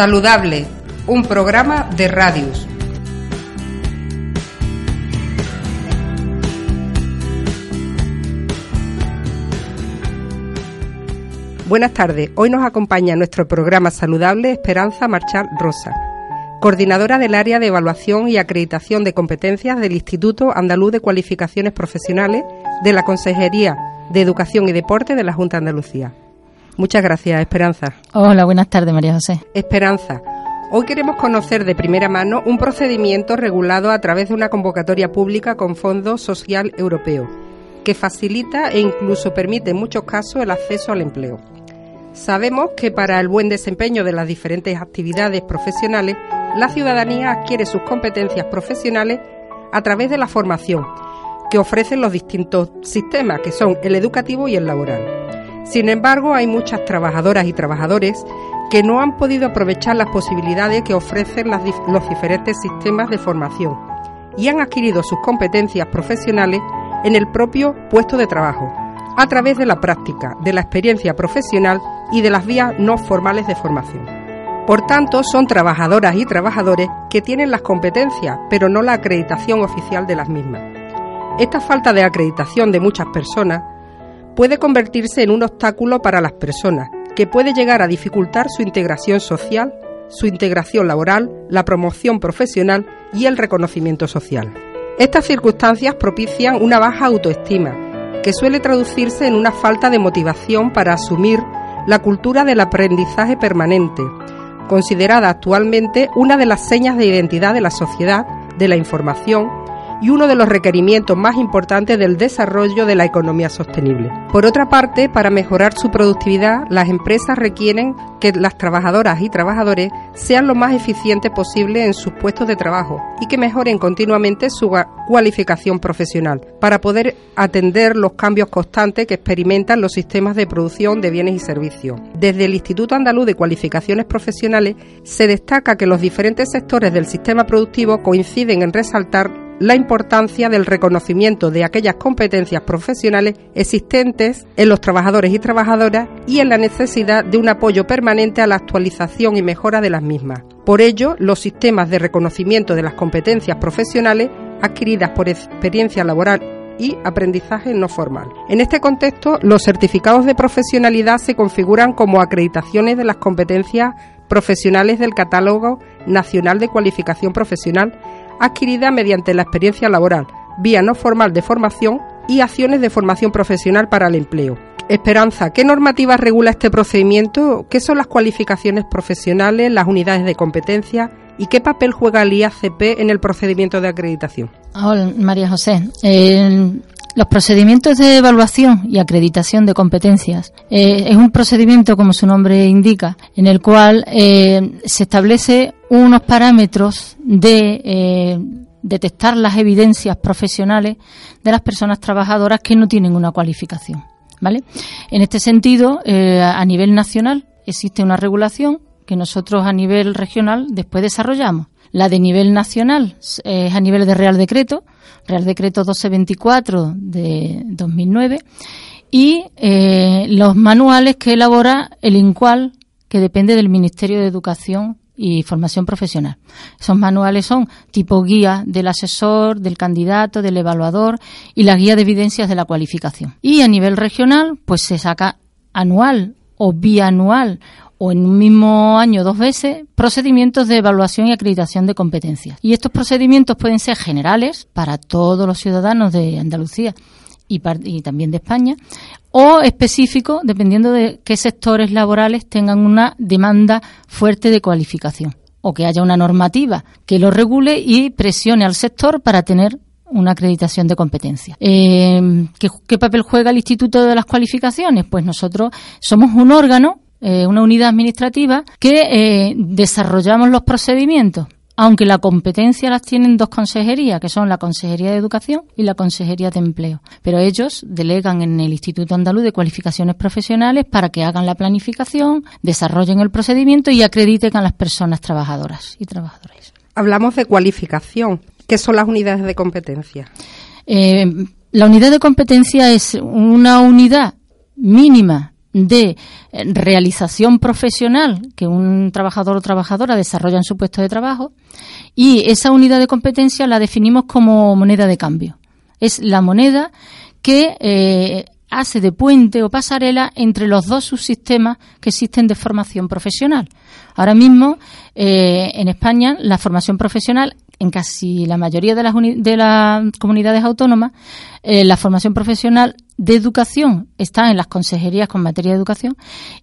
Saludable, un programa de Radius. Buenas tardes. Hoy nos acompaña nuestro programa saludable Esperanza Marchal Rosa, coordinadora del área de evaluación y acreditación de competencias del Instituto Andaluz de Cualificaciones Profesionales de la Consejería de Educación y Deporte de la Junta de Andalucía. Muchas gracias, Esperanza. Hola, buenas tardes, María José. Esperanza, hoy queremos conocer de primera mano un procedimiento regulado a través de una convocatoria pública con Fondo Social Europeo, que facilita e incluso permite en muchos casos el acceso al empleo. Sabemos que para el buen desempeño de las diferentes actividades profesionales, la ciudadanía adquiere sus competencias profesionales a través de la formación que ofrecen los distintos sistemas, que son el educativo y el laboral. Sin embargo, hay muchas trabajadoras y trabajadores que no han podido aprovechar las posibilidades que ofrecen los diferentes sistemas de formación y han adquirido sus competencias profesionales en el propio puesto de trabajo, a través de la práctica, de la experiencia profesional y de las vías no formales de formación. Por tanto, son trabajadoras y trabajadores que tienen las competencias, pero no la acreditación oficial de las mismas. Esta falta de acreditación de muchas personas puede convertirse en un obstáculo para las personas, que puede llegar a dificultar su integración social, su integración laboral, la promoción profesional y el reconocimiento social. Estas circunstancias propician una baja autoestima, que suele traducirse en una falta de motivación para asumir la cultura del aprendizaje permanente, considerada actualmente una de las señas de identidad de la sociedad, de la información y uno de los requerimientos más importantes del desarrollo de la economía sostenible. Por otra parte, para mejorar su productividad, las empresas requieren que las trabajadoras y trabajadores sean lo más eficientes posible en sus puestos de trabajo y que mejoren continuamente su cualificación profesional para poder atender los cambios constantes que experimentan los sistemas de producción de bienes y servicios. Desde el Instituto Andaluz de Cualificaciones Profesionales se destaca que los diferentes sectores del sistema productivo coinciden en resaltar la importancia del reconocimiento de aquellas competencias profesionales existentes en los trabajadores y trabajadoras y en la necesidad de un apoyo permanente a la actualización y mejora de las mismas. Por ello, los sistemas de reconocimiento de las competencias profesionales adquiridas por experiencia laboral y aprendizaje no formal. En este contexto, los certificados de profesionalidad se configuran como acreditaciones de las competencias profesionales del Catálogo Nacional de Cualificación Profesional adquirida mediante la experiencia laboral, vía no formal de formación y acciones de formación profesional para el empleo. Esperanza, ¿qué normativa regula este procedimiento? ¿Qué son las cualificaciones profesionales, las unidades de competencia y qué papel juega el IACP en el procedimiento de acreditación? Hola, María José. Los procedimientos de evaluación y acreditación de competencias eh, es un procedimiento, como su nombre indica, en el cual eh, se establece unos parámetros de eh, detectar las evidencias profesionales de las personas trabajadoras que no tienen una cualificación. ¿vale? En este sentido, a nivel nacional existe una regulación que nosotros a nivel regional después desarrollamos. La de nivel nacional es a nivel de Real Decreto, Real Decreto 1224 de 2009, y eh, los manuales que elabora el INCUAL, que depende del Ministerio de Educación y formación profesional. Esos manuales son tipo guía del asesor, del candidato, del evaluador y la guía de evidencias de la cualificación. Y a nivel regional, pues se saca anual o bianual o en un mismo año dos veces procedimientos de evaluación y acreditación de competencias. Y estos procedimientos pueden ser generales para todos los ciudadanos de Andalucía y, también de España, o específico, dependiendo de qué sectores laborales tengan una demanda fuerte de cualificación o que haya una normativa que lo regule y presione al sector para tener una acreditación de competencia. Eh, ¿qué, papel juega el Instituto de las Cualificaciones? Pues nosotros somos un órgano, eh, una unidad administrativa, que eh, desarrollamos los procedimientos aunque la competencia las tienen dos consejerías, que son la Consejería de Educación y la Consejería de Empleo. Pero ellos delegan en el Instituto Andaluz de Cualificaciones Profesionales para que hagan la planificación, desarrollen el procedimiento y acrediten a las personas trabajadoras y trabajadores. Hablamos de cualificación. ¿Qué son las unidades de competencia? Eh, la unidad de competencia es una unidad mínima de eh, realización profesional que un trabajador o trabajadora desarrolla en su puesto de trabajo y esa unidad de competencia la definimos como moneda de cambio. Es la moneda que eh, hace de puente o pasarela entre los dos subsistemas que existen de formación profesional. Ahora mismo, eh, en España, la formación profesional en casi la mayoría de las, de las comunidades autónomas, eh, la formación profesional de educación está en las consejerías con materia de educación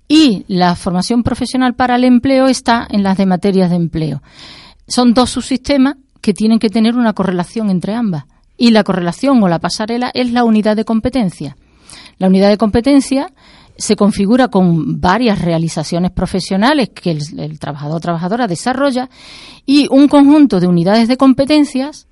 y la formación profesional para el empleo está en las de materias de empleo. Son dos subsistemas que tienen que tener una correlación entre ambas. Y la correlación o la pasarela es la unidad de competencia. La unidad de competencia se configura con varias realizaciones profesionales que el, trabajador o trabajadora desarrolla y un conjunto de unidades de competencias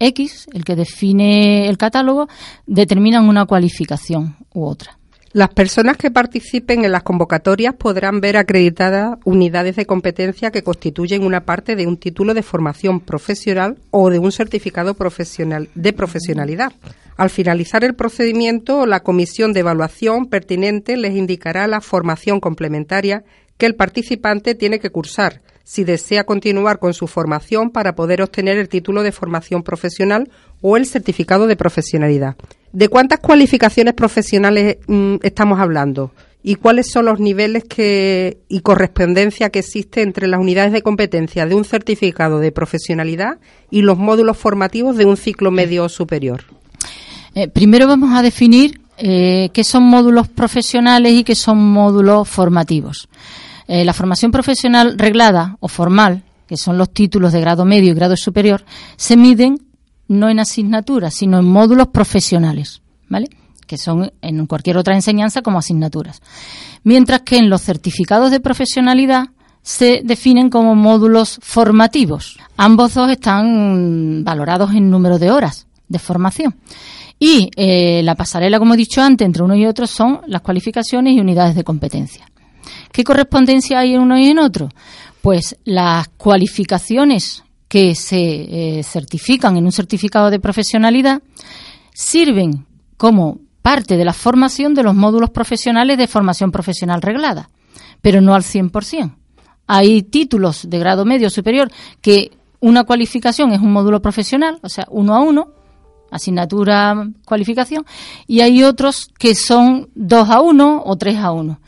X, el que define el catálogo, determinan una cualificación u otra. Las personas que participen en las convocatorias podrán ver acreditadas unidades de competencia que constituyen una parte de un título de formación profesional o de un certificado profesional de profesionalidad. Al finalizar el procedimiento, la comisión de evaluación pertinente les indicará la formación complementaria que el participante tiene que cursar si desea continuar con su formación para poder obtener el título de formación profesional o el certificado de profesionalidad. ¿De cuántas cualificaciones profesionales mm, estamos hablando? ¿Y cuáles son los niveles que, y correspondencia que existe entre las unidades de competencia de un certificado de profesionalidad y los módulos formativos de un ciclo medio superior? Eh, primero vamos a definir eh, qué son módulos profesionales y qué son módulos formativos. Eh, la formación profesional reglada o formal, que son los títulos de grado medio y grado superior, se miden no en asignaturas, sino en módulos profesionales, ¿vale? que son en cualquier otra enseñanza como asignaturas. Mientras que en los certificados de profesionalidad se definen como módulos formativos. Ambos dos están valorados en número de horas de formación. Y eh, la pasarela, como he dicho antes, entre uno y otro son las cualificaciones y unidades de competencia. ¿Qué correspondencia hay en uno y en otro? Pues las cualificaciones que se eh, certifican en un certificado de profesionalidad sirven como parte de la formación de los módulos profesionales de formación profesional reglada, pero no al 100%. Hay títulos de grado medio superior que una cualificación es un módulo profesional, o sea, uno a uno, asignatura, cualificación, y hay otros que son dos a uno o tres a uno.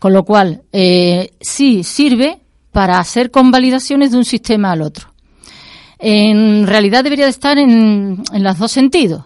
Con lo cual, eh, sí sirve para hacer convalidaciones de un sistema al otro. En realidad debería de estar en, en los dos sentidos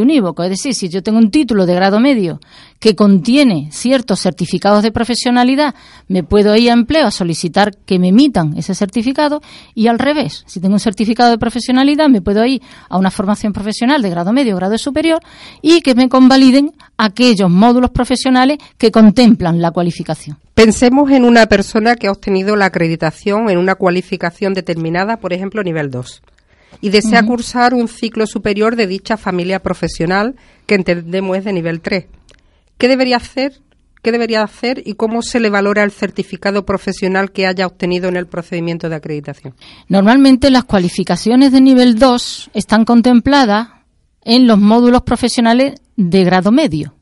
unívoco. Es decir, si yo tengo un título de grado medio que contiene ciertos certificados de profesionalidad, me puedo ir a empleo a solicitar que me emitan ese certificado y al revés, si tengo un certificado de profesionalidad, me puedo ir a una formación profesional de grado medio o grado superior y que me convaliden aquellos módulos profesionales que contemplan la cualificación. Pensemos en una persona que ha obtenido la acreditación en una cualificación determinada, por ejemplo, nivel 2 y desea cursar un ciclo superior de dicha familia profesional que entendemos es de nivel 3. ¿Qué debería hacer? ¿Qué debería hacer y cómo se le valora el certificado profesional que haya obtenido en el procedimiento de acreditación? Normalmente las cualificaciones de nivel 2 están contempladas en los módulos profesionales de grado medio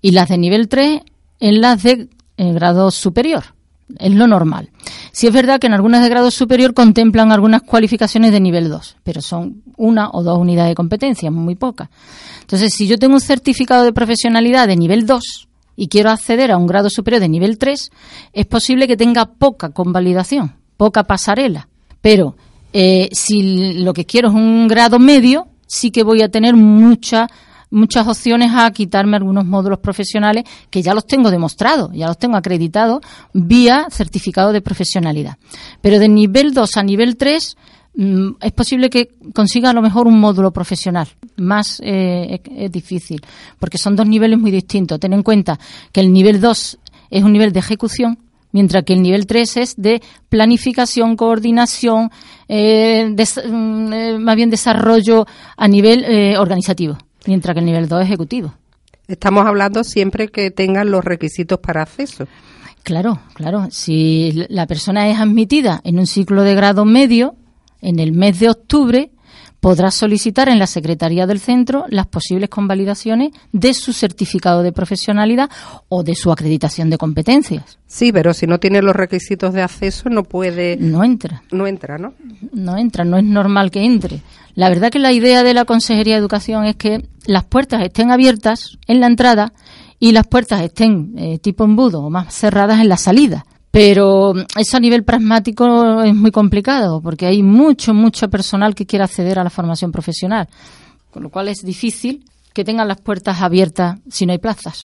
y las de nivel 3 en las de eh, grado superior es lo normal. Si es verdad que en algunas de grado superior contemplan algunas cualificaciones de nivel 2, pero son una o dos unidades de competencia, muy pocas. Entonces, si yo tengo un certificado de profesionalidad de nivel 2 y quiero acceder a un grado superior de nivel 3, es posible que tenga poca convalidación, poca pasarela. Pero eh, si lo que quiero es un grado medio, sí que voy a tener mucha muchas opciones a quitarme algunos módulos profesionales que ya los tengo demostrados, ya los tengo acreditados vía certificado de profesionalidad. Pero de nivel 2 a nivel 3 mm, es posible que consiga a lo mejor un módulo profesional. Más eh, es, difícil, porque son dos niveles muy distintos. Ten en cuenta que el nivel 2 es un nivel de ejecución, mientras que el nivel 3 es de planificación, coordinación, eh, mm, eh, más bien desarrollo a nivel organizativo mientras que el nivel 2 es ejecutivo. Estamos hablando siempre que tengan los requisitos para acceso. Claro, claro. Si la persona es admitida en un ciclo de grado medio, en el mes de octubre, podrá solicitar en la Secretaría del Centro las posibles convalidaciones de su certificado de profesionalidad o de su acreditación de competencias. Sí, pero si no tiene los requisitos de acceso no puede... No entra. No entra, ¿no? No entra, no es normal que entre. La verdad que la idea de la Consejería de Educación es que las puertas estén abiertas en la entrada y las puertas estén eh, tipo embudo o más cerradas en la salida. Pero eso a nivel pragmático es muy complicado porque hay mucho, mucho personal que quiere acceder a la formación profesional, con lo cual es difícil que tengan las puertas abiertas si no hay plazas.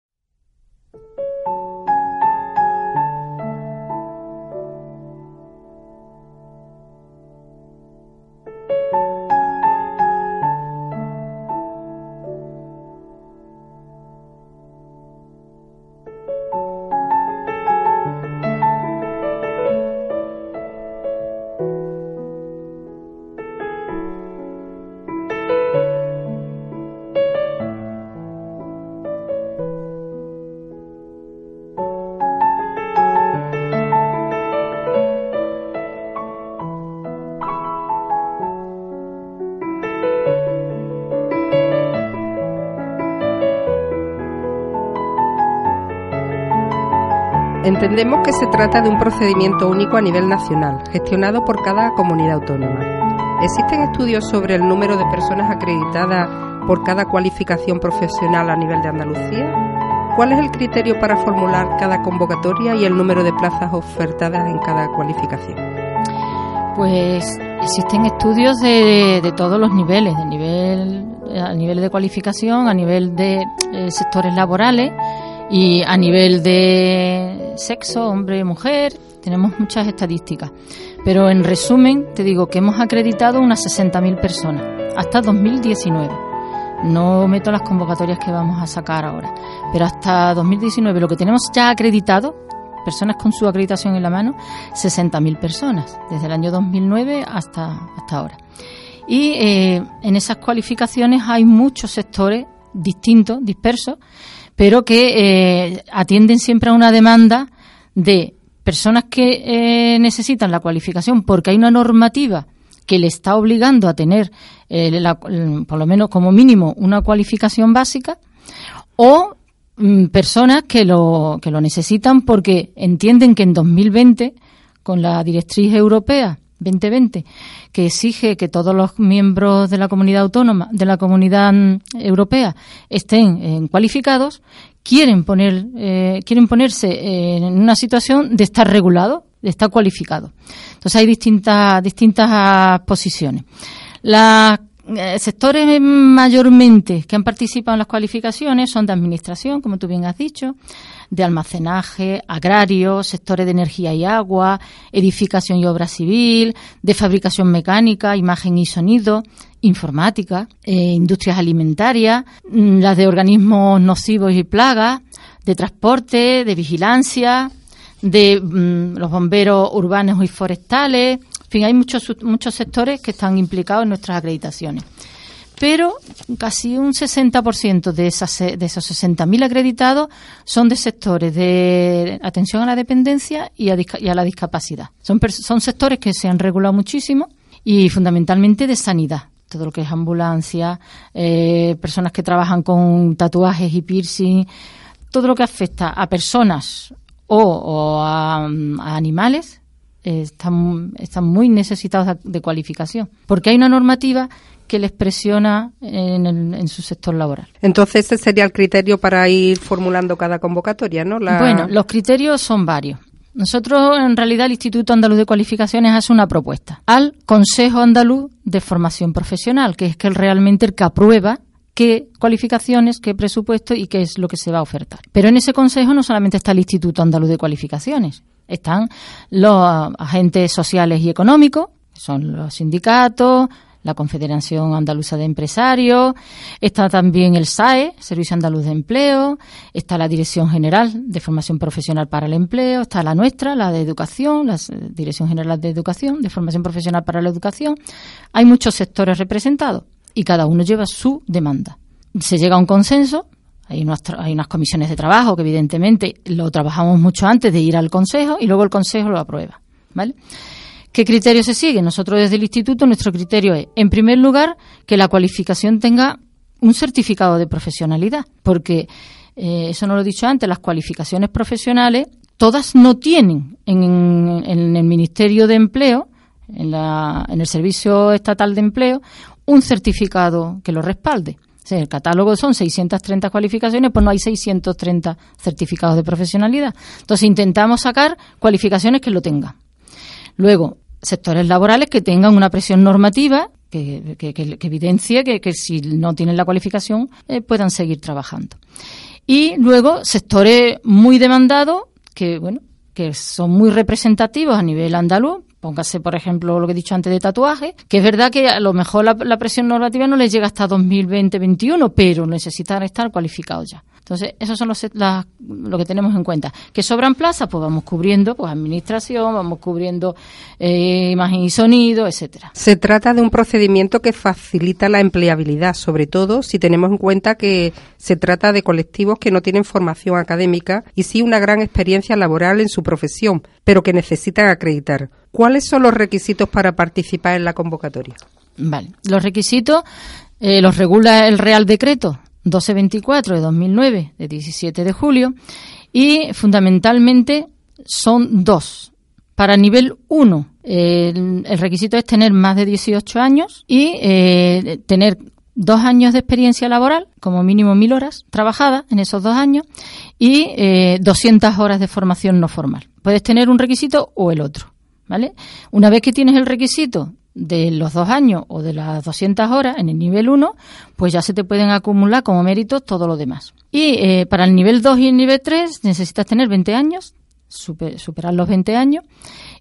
Entendemos que se trata de un procedimiento único a nivel nacional, gestionado por cada comunidad autónoma. ¿Existen estudios sobre el número de personas acreditadas por cada cualificación profesional a nivel de Andalucía? ¿Cuál es el criterio para formular cada convocatoria y el número de plazas ofertadas en cada cualificación? Pues existen estudios de, todos los niveles, a nivel de cualificación, a nivel de eh, sectores laborales y a nivel de sexo, hombre mujer, tenemos muchas estadísticas. Pero en resumen, te digo que hemos acreditado unas 60.000 personas hasta 2019. No meto las convocatorias que vamos a sacar ahora, pero hasta 2019 lo que tenemos ya acreditado, personas con su acreditación en la mano, 60.000 personas, desde el año 2009 hasta, hasta ahora. Y eh, en esas cualificaciones hay muchos sectores distintos, dispersos, pero que eh, atienden siempre a una demanda de personas que eh, necesitan la cualificación porque hay una normativa que le está obligando a tener, eh, por lo menos como mínimo, una cualificación básica, o mm, personas que lo, que lo necesitan porque entienden que en 2020, con la directriz europea 2020, que exige que todos los miembros de la comunidad autónoma, de la comunidad mm, europea, estén eh, cualificados, quieren poner, eh, quieren ponerse en una situación de estar regulado, de estar cualificado. Entonces hay distintas, distintas posiciones. Los eh, sectores mayormente que han participado en las cualificaciones son de administración, como tú bien has dicho, de almacenaje, agrario, sectores de energía y agua, edificación y obra civil, de fabricación mecánica, imagen y sonido, informática, eh, industrias alimentarias, mm, las de organismos nocivos y plagas, de transporte, de vigilancia, de mm, los bomberos urbanos y forestales. En fin, hay muchos, muchos sectores que están implicados en nuestras acreditaciones pero casi un 60% de, esas, de esos 60.000 acreditados son de sectores de atención a la dependencia y a, la discapacidad. Son, sectores que se han regulado muchísimo y fundamentalmente de sanidad. Todo lo que es ambulancia, eh, personas que trabajan con tatuajes y piercing, todo lo que afecta a personas o, a, animales eh, están, están muy necesitados de cualificación. Porque hay una normativa que les presiona en, su sector laboral. Entonces, ese sería el criterio para ir formulando cada convocatoria, ¿no? Bueno, los criterios son varios. Nosotros, en realidad, el Instituto Andaluz de Cualificaciones hace una propuesta al Consejo Andaluz de Formación Profesional, que es que realmente el que aprueba qué cualificaciones, qué presupuesto y qué es lo que se va a ofertar. Pero en ese consejo no solamente está el Instituto Andaluz de Cualificaciones, están los agentes sociales y económicos, son los sindicatos, la Confederación Andaluza de Empresarios, está también el SAE, Servicio Andaluz de Empleo, está la Dirección General de Formación Profesional para el Empleo, está la nuestra, la de Educación, la Dirección General de Educación, de Formación Profesional para la Educación. Hay muchos sectores representados y cada uno lleva su demanda. Se llega a un consenso, hay unas, hay unas comisiones de trabajo que evidentemente lo trabajamos mucho antes de ir al Consejo y luego el Consejo lo aprueba. ¿Vale? ¿Qué criterio se sigue? Nosotros desde el Instituto, nuestro criterio es, en primer lugar, que la cualificación tenga un certificado de profesionalidad, porque, eh, eso no lo he dicho antes, las cualificaciones profesionales todas no tienen en, el Ministerio de Empleo, en, la, en el Servicio Estatal de Empleo, un certificado que lo respalde. O el catálogo son 630 cualificaciones, pues no hay 630 certificados de profesionalidad. Entonces intentamos sacar cualificaciones que lo tengan. Luego, sectores laborales que tengan una presión normativa que, evidencie que, si no tienen la cualificación eh, puedan seguir trabajando. Y luego sectores muy demandados que, bueno, que son muy representativos a nivel andaluz. Póngase, por ejemplo, lo que he dicho antes de tatuaje, que es verdad que a lo mejor la, la presión normativa no les llega hasta 2020-2021, pero necesitan estar cualificados ya. Entonces, esos son los, lo que tenemos en cuenta. Que sobran plazas, pues vamos cubriendo pues administración, vamos cubriendo eh, imagen y sonido, etcétera. Se trata de un procedimiento que facilita la empleabilidad, sobre todo si tenemos en cuenta que se trata de colectivos que no tienen formación académica y sí una gran experiencia laboral en su profesión, pero que necesitan acreditar. ¿Cuáles son los requisitos para participar en la convocatoria? Vale, los requisitos eh, los regula el Real Decreto 1224 de 2009, de 17 de julio, y fundamentalmente son dos. Para nivel 1, el, requisito es tener más de 18 años y eh, tener dos años de experiencia laboral, como mínimo mil horas trabajadas en esos dos años, y eh, 200 horas de formación no formal. Puedes tener un requisito o el otro. ¿Vale? Una vez que tienes el requisito de los dos años o de las 200 horas en el nivel 1, pues ya se te pueden acumular como méritos todo lo demás. Y eh, para el nivel 2 y el nivel 3 necesitas tener 20 años, superar los 20 años,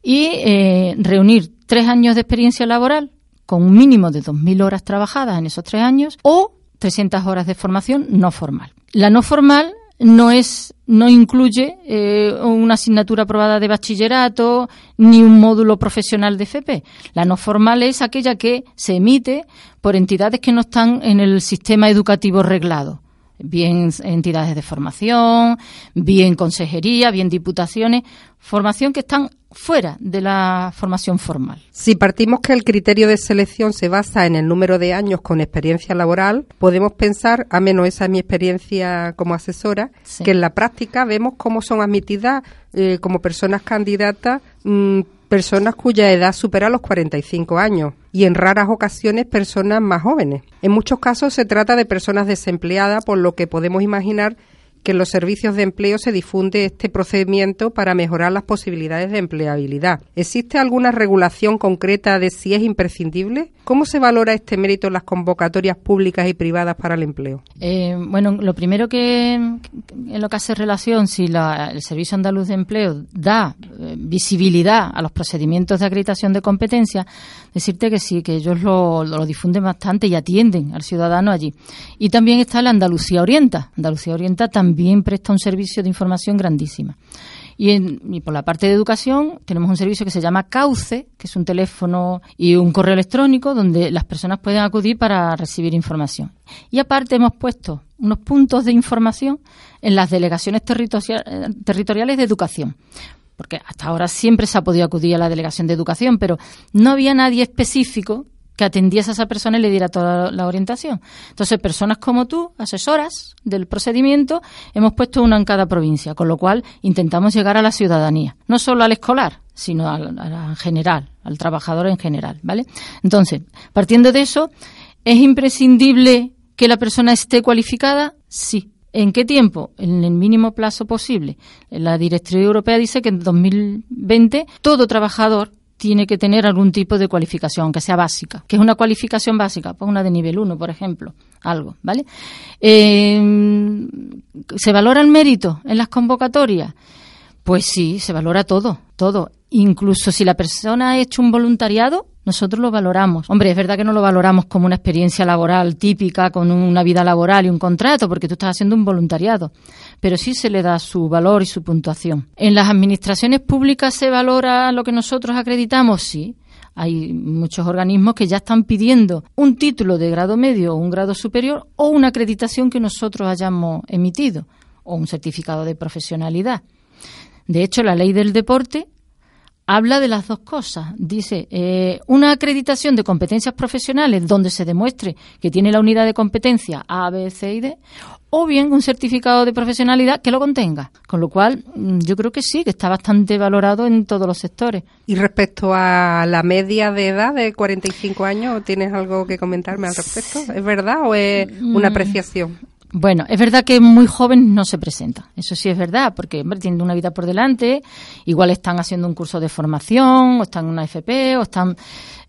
y eh, reunir tres años de experiencia laboral con un mínimo de 2.000 horas trabajadas en esos tres años o 300 horas de formación no formal. La no formal no es no incluye eh, una asignatura aprobada de bachillerato ni un módulo profesional de FP. La no formal es aquella que se emite por entidades que no están en el sistema educativo reglado bien entidades de formación, bien consejería, bien diputaciones, formación que están fuera de la formación formal. Si partimos que el criterio de selección se basa en el número de años con experiencia laboral, podemos pensar, a menos esa es mi experiencia como asesora, que en la práctica vemos cómo son admitidas eh, como personas candidatas mm, personas cuya edad supera los 45 años y en raras ocasiones personas más jóvenes. En muchos casos se trata de personas desempleadas, por lo que podemos imaginar que en los servicios de empleo se difunde este procedimiento para mejorar las posibilidades de empleabilidad. ¿Existe alguna regulación concreta de si es imprescindible? ¿Cómo se valora este mérito en las convocatorias públicas y privadas para el empleo? Eh, bueno, lo primero que en lo que hace relación, si el Servicio Andaluz de Empleo da eh, visibilidad a los procedimientos de acreditación de competencia, decirte que sí, que ellos lo, lo difunden bastante y atienden al ciudadano allí. Y también está la Andalucía Orienta. Andalucía Orienta también presta un servicio de información grandísima. Y, por la parte de educación tenemos un servicio que se llama Cauce, que es un teléfono y un correo electrónico donde las personas pueden acudir para recibir información. Y aparte hemos puesto unos puntos de información en las delegaciones territoriales de educación. Porque hasta ahora siempre se ha podido acudir a la delegación de educación, pero no había nadie específico que atendiese a esa persona y le diera toda la orientación. Entonces, personas como tú, asesoras del procedimiento, hemos puesto una en cada provincia, con lo cual intentamos llegar a la ciudadanía, no solo al escolar, sino al, en general, al trabajador en general, ¿vale? Entonces, partiendo de eso, ¿es imprescindible que la persona esté cualificada? Sí. ¿En qué tiempo? En el mínimo plazo posible. La Directriz Europea dice que en 2020 todo trabajador tiene que tener algún tipo de cualificación, que sea básica. ¿Qué es una cualificación básica? Pues una de nivel 1, por ejemplo, algo, ¿vale? Eh, ¿Se valora el mérito en las convocatorias? Pues sí, se valora todo, todo. Incluso si la persona ha hecho un voluntariado, nosotros lo valoramos. Hombre, es verdad que no lo valoramos como una experiencia laboral típica, con una vida laboral y un contrato, porque tú estás haciendo un voluntariado, pero sí se le da su valor y su puntuación. ¿En las administraciones públicas se valora lo que nosotros acreditamos? Sí. Hay muchos organismos que ya están pidiendo un título de grado medio o un grado superior o una acreditación que nosotros hayamos emitido o un certificado de profesionalidad. De hecho, la ley del deporte habla de las dos cosas. Dice, eh, una acreditación de competencias profesionales donde se demuestre que tiene la unidad de competencia A, B, C y D, o bien un certificado de profesionalidad que lo contenga. Con lo cual, mm, yo creo que sí, que está bastante valorado en todos los sectores. Y respecto a la media de edad de 45 años, ¿tienes algo que comentarme al respecto? ¿Es verdad o es una mm. apreciación? Bueno, es verdad que muy jóvenes no se presentan, eso sí es verdad, porque hombre, tienen una vida por delante, igual están haciendo un curso de formación, o están en una FP, o están,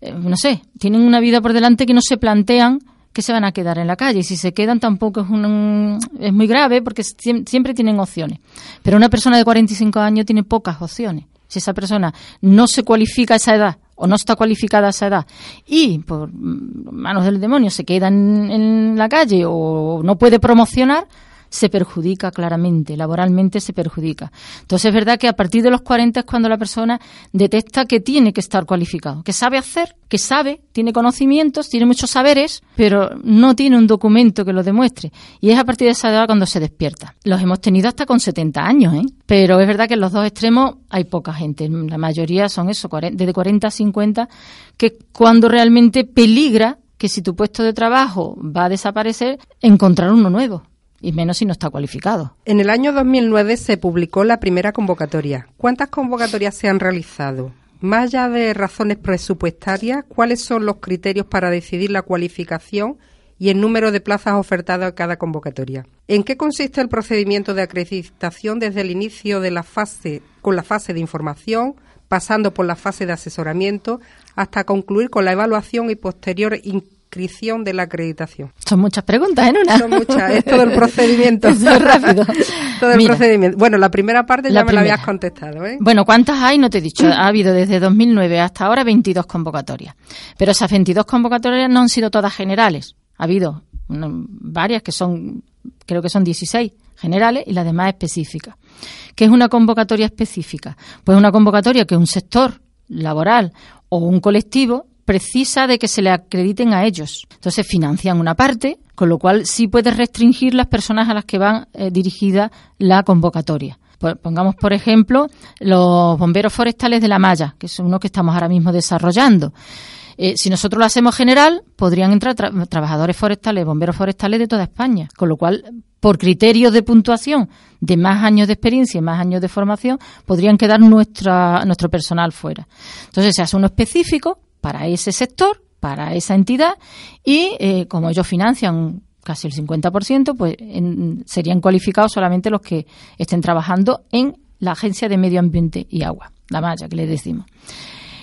eh, no sé, tienen una vida por delante que no se plantean que se van a quedar en la calle. Y si se quedan tampoco es, un, es muy grave porque siempre tienen opciones. Pero una persona de 45 años tiene pocas opciones. Si esa persona no se cualifica a esa edad o no está cualificada esa edad y por manos del demonio se queda en, la calle o no puede promocionar, se perjudica claramente, laboralmente se perjudica. Entonces es verdad que a partir de los 40 es cuando la persona detecta que tiene que estar cualificado, que sabe hacer, que sabe, tiene conocimientos, tiene muchos saberes, pero no tiene un documento que lo demuestre. Y es a partir de esa edad cuando se despierta. Los hemos tenido hasta con 70 años, ¿eh? pero es verdad que en los dos extremos hay poca gente. La mayoría son eso, desde 40 a 50, que cuando realmente peligra que si tu puesto de trabajo va a desaparecer, encontrar uno nuevo y menos si no está cualificado. En el año 2009 se publicó la primera convocatoria. ¿Cuántas convocatorias se han realizado? Más allá de razones presupuestarias, ¿cuáles son los criterios para decidir la cualificación y el número de plazas ofertadas a cada convocatoria? ¿En qué consiste el procedimiento de acreditación desde el inicio de la fase con la fase de información, pasando por la fase de asesoramiento, hasta concluir con la evaluación y posterior inscripción de la acreditación? Son muchas preguntas en una. Son muchas, es todo el procedimiento. es rápido. todo el procedimiento. Bueno, la primera parte ya me la habías contestado. ¿eh? Bueno, ¿cuántas hay? No te he dicho. Ha habido desde 2009 hasta ahora 22 convocatorias. Pero esas 22 convocatorias no han sido todas generales. Ha habido varias que son, creo que son 16 generales y las demás específicas. ¿Qué es una convocatoria específica? Pues una convocatoria que un sector laboral o un colectivo precisa de que se le acrediten a ellos. Entonces financian una parte, con lo cual sí puede restringir las personas a las que van eh, dirigida la convocatoria. Pues pongamos, por ejemplo, los bomberos forestales de la malla, que son uno que estamos ahora mismo desarrollando. Eh, si nosotros lo hacemos general, podrían entrar trabajadores forestales, bomberos forestales de toda España, con lo cual, por criterios de puntuación de más años de experiencia y más años de formación, podrían quedar nuestra, nuestro personal fuera. Entonces se hace uno específico para ese sector, para esa entidad, y eh, como ellos financian casi el 50%, pues serían cualificados solamente los que estén trabajando en la Agencia de Medio Ambiente y Agua, la malla que le decimos.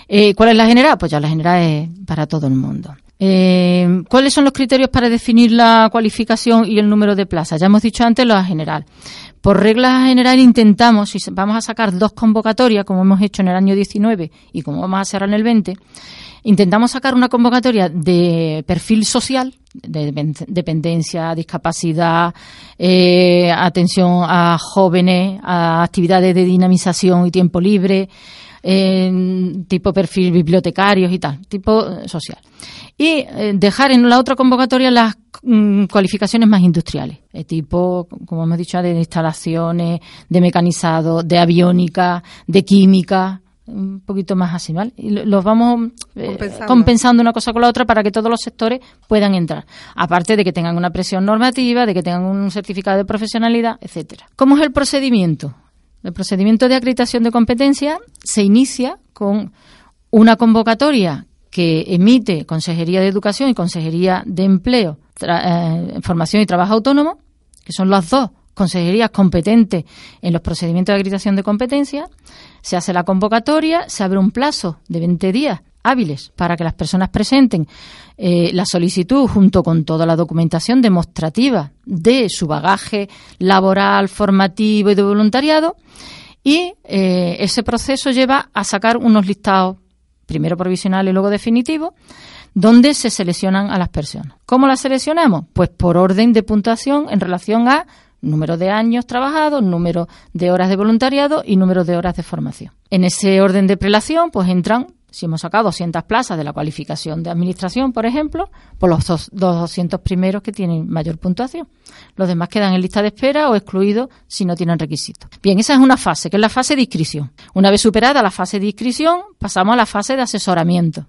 Eh, ¿Cuál es la general? Pues ya la general es para todo el mundo. Eh, ¿Cuáles son los criterios para definir la cualificación y el número de plazas? Ya hemos dicho antes la general. Por regla general intentamos, si vamos a sacar dos convocatorias, como hemos hecho en el año 19 y como vamos a cerrar en el 20, intentamos sacar una convocatoria de perfil social, de dependencia, discapacidad, eh, atención a jóvenes, a actividades de dinamización y tiempo libre, tipo perfil bibliotecarios y tal, tipo eh, social. Y eh, dejar en la otra convocatoria las mm, cualificaciones más industriales, tipo, como hemos dicho, de instalaciones, de mecanizado, de aviónica, de química, un poquito más así, ¿vale? Y los vamos eh, compensando. una cosa con la otra para que todos los sectores puedan entrar. Aparte de que tengan una presión normativa, de que tengan un certificado de profesionalidad, etcétera. ¿Cómo es el procedimiento? El procedimiento de acreditación de competencia se inicia con una convocatoria que emite Consejería de Educación y Consejería de Empleo, eh, Formación y Trabajo Autónomo, que son las dos consejerías competentes en los procedimientos de acreditación de competencia Se hace la convocatoria, se abre un plazo de 20 días hábiles para que las personas presenten eh, la solicitud junto con toda la documentación demostrativa de su bagaje laboral, formativo y de voluntariado. Y eh, ese proceso lleva a sacar unos listados, primero provisionales y luego definitivos, donde se seleccionan a las personas. ¿Cómo las seleccionamos? Pues por orden de puntuación en relación a número de años trabajados, número de horas de voluntariado y número de horas de formación. En ese orden de prelación, pues entran, si hemos sacado 200 plazas de la cualificación de administración, por ejemplo, por los dos, 200 primeros que tienen mayor puntuación. Los demás quedan en lista de espera o excluidos si no tienen requisitos. Bien, esa es una fase, que es la fase de inscripción. Una vez superada la fase de inscripción, pasamos a la fase de asesoramiento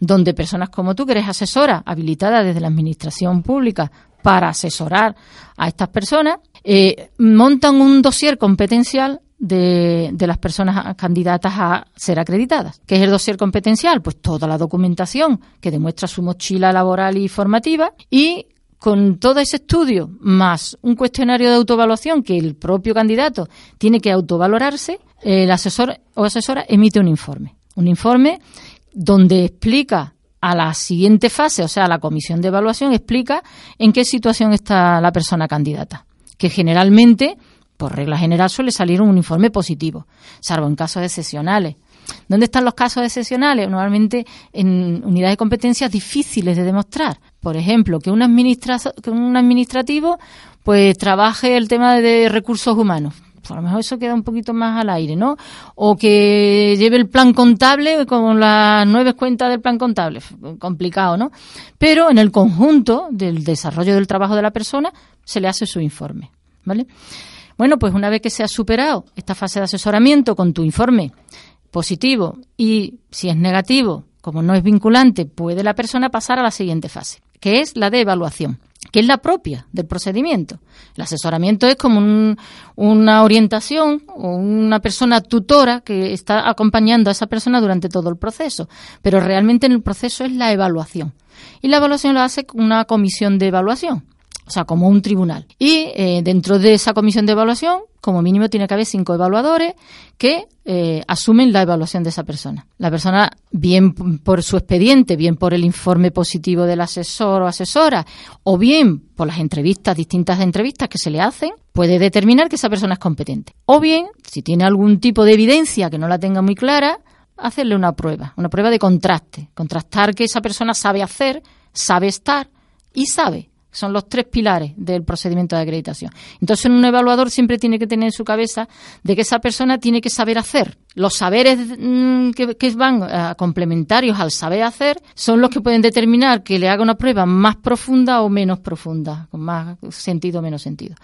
donde personas como tú, que eres asesora habilitada desde la Administración Pública para asesorar a estas personas, eh, montan un dossier competencial de, de, las personas candidatas a ser acreditadas. ¿Qué es el dossier competencial? Pues toda la documentación que demuestra su mochila laboral y formativa y con todo ese estudio más un cuestionario de autoevaluación que el propio candidato tiene que autovalorarse, el asesor o asesora emite un informe. Un informe donde explica a la siguiente fase, o sea, la comisión de evaluación, explica en qué situación está la persona candidata, que generalmente, por regla general, suele salir un informe positivo, salvo en casos excepcionales. ¿Dónde están los casos excepcionales? Normalmente en unidades de competencias difíciles de demostrar. Por ejemplo, que un, que un administrativo pues trabaje el tema de recursos humanos a lo mejor eso queda un poquito más al aire, ¿no? O que lleve el plan contable con las nueve cuentas del plan contable, complicado, ¿no? Pero en el conjunto del desarrollo del trabajo de la persona se le hace su informe, ¿vale? Bueno, pues una vez que se ha superado esta fase de asesoramiento con tu informe positivo y si es negativo, como no es vinculante, puede la persona pasar a la siguiente fase, que es la de evaluación que es la propia del procedimiento. El asesoramiento es como una orientación o una persona tutora que está acompañando a esa persona durante todo el proceso, pero realmente en el proceso es la evaluación. Y la evaluación lo hace una comisión de evaluación o sea, como un tribunal. Y eh, dentro de esa comisión de evaluación, como mínimo tiene que haber cinco evaluadores que eh, asumen la evaluación de esa persona. La persona, bien por su expediente, bien por el informe positivo del asesor o asesora, o bien por las entrevistas, distintas entrevistas que se le hacen, puede determinar que esa persona es competente. O bien, si tiene algún tipo de evidencia que no la tenga muy clara, hacerle una prueba, una prueba de contraste, contrastar que esa persona sabe hacer, sabe estar y sabe son los tres pilares del procedimiento de acreditación. Entonces, un evaluador siempre tiene que tener en su cabeza de que esa persona tiene que saber hacer. Los saberes mm, que, van eh, complementarios al saber hacer son los que pueden determinar que le haga una prueba más profunda o menos profunda, con más sentido o menos sentido.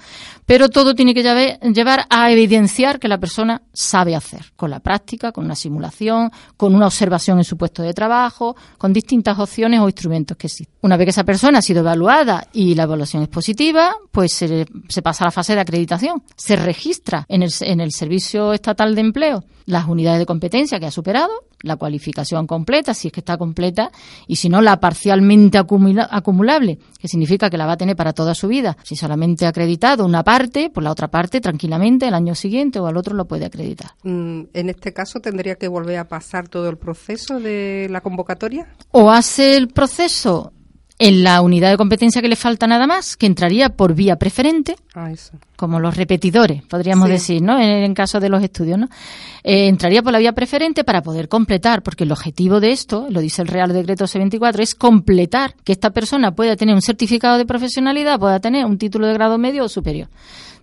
Pero todo tiene que llevar a evidenciar que la persona sabe hacer, con la práctica, con una simulación, con una observación en su puesto de trabajo, con distintas opciones o instrumentos que existen. Una vez que esa persona ha sido evaluada y la evaluación es positiva, pues se, pasa a la fase de acreditación. Se registra en el, en el Servicio Estatal de Empleo las unidades de competencia que ha superado, la cualificación completa, si es que está completa, y si no, la parcialmente acumulable, que significa que la va a tener para toda su vida. Si solamente ha acreditado una parte, pues la otra parte tranquilamente el año siguiente o al otro lo puede acreditar. Mm, en este caso, ¿tendría que volver a pasar todo el proceso de la convocatoria? O hace el proceso en la unidad de competencia que le falta nada más, que entraría por vía preferente, ah, como los repetidores, podríamos decir, ¿no? En, caso de los estudios, ¿no? Eh, entraría por la vía preferente para poder completar, porque el objetivo de esto, lo dice el Real Decreto C24, es completar que esta persona pueda tener un certificado de profesionalidad, pueda tener un título de grado medio o superior.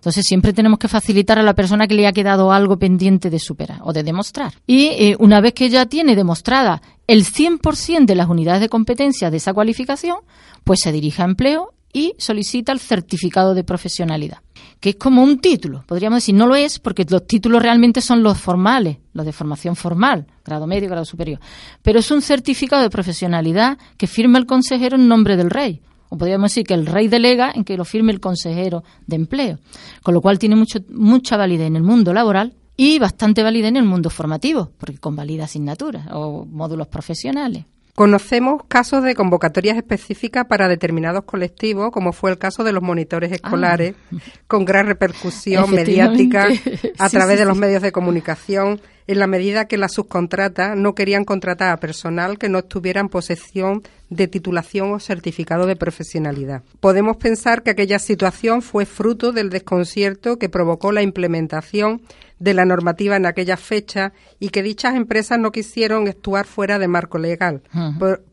Entonces siempre tenemos que facilitar a la persona que le ha quedado algo pendiente de superar o de demostrar. Y eh, una vez que ya tiene demostrada el 100% de las unidades de competencia de esa cualificación, pues se dirige a empleo y solicita el certificado de profesionalidad, que es como un título. Podríamos decir, no lo es porque los títulos realmente son los formales, los de formación formal, grado medio, grado superior. Pero es un certificado de profesionalidad que firma el consejero en nombre del rey. O podríamos decir que el rey delega en que lo firme el consejero de empleo. Con lo cual tiene mucho, mucha validez en el mundo laboral y bastante válida en el mundo formativo, porque convalida asignaturas o módulos profesionales. Conocemos casos de convocatorias específicas para determinados colectivos, como fue el caso de los monitores escolares, ah. con gran repercusión mediática a través de los medios de comunicación en la medida que las subcontratas no querían contratar a personal que no estuviera en posesión de titulación o certificado de profesionalidad. Podemos pensar que aquella situación fue fruto del desconcierto que provocó la implementación de la normativa en aquella fecha y que dichas empresas no quisieron actuar fuera de marco legal.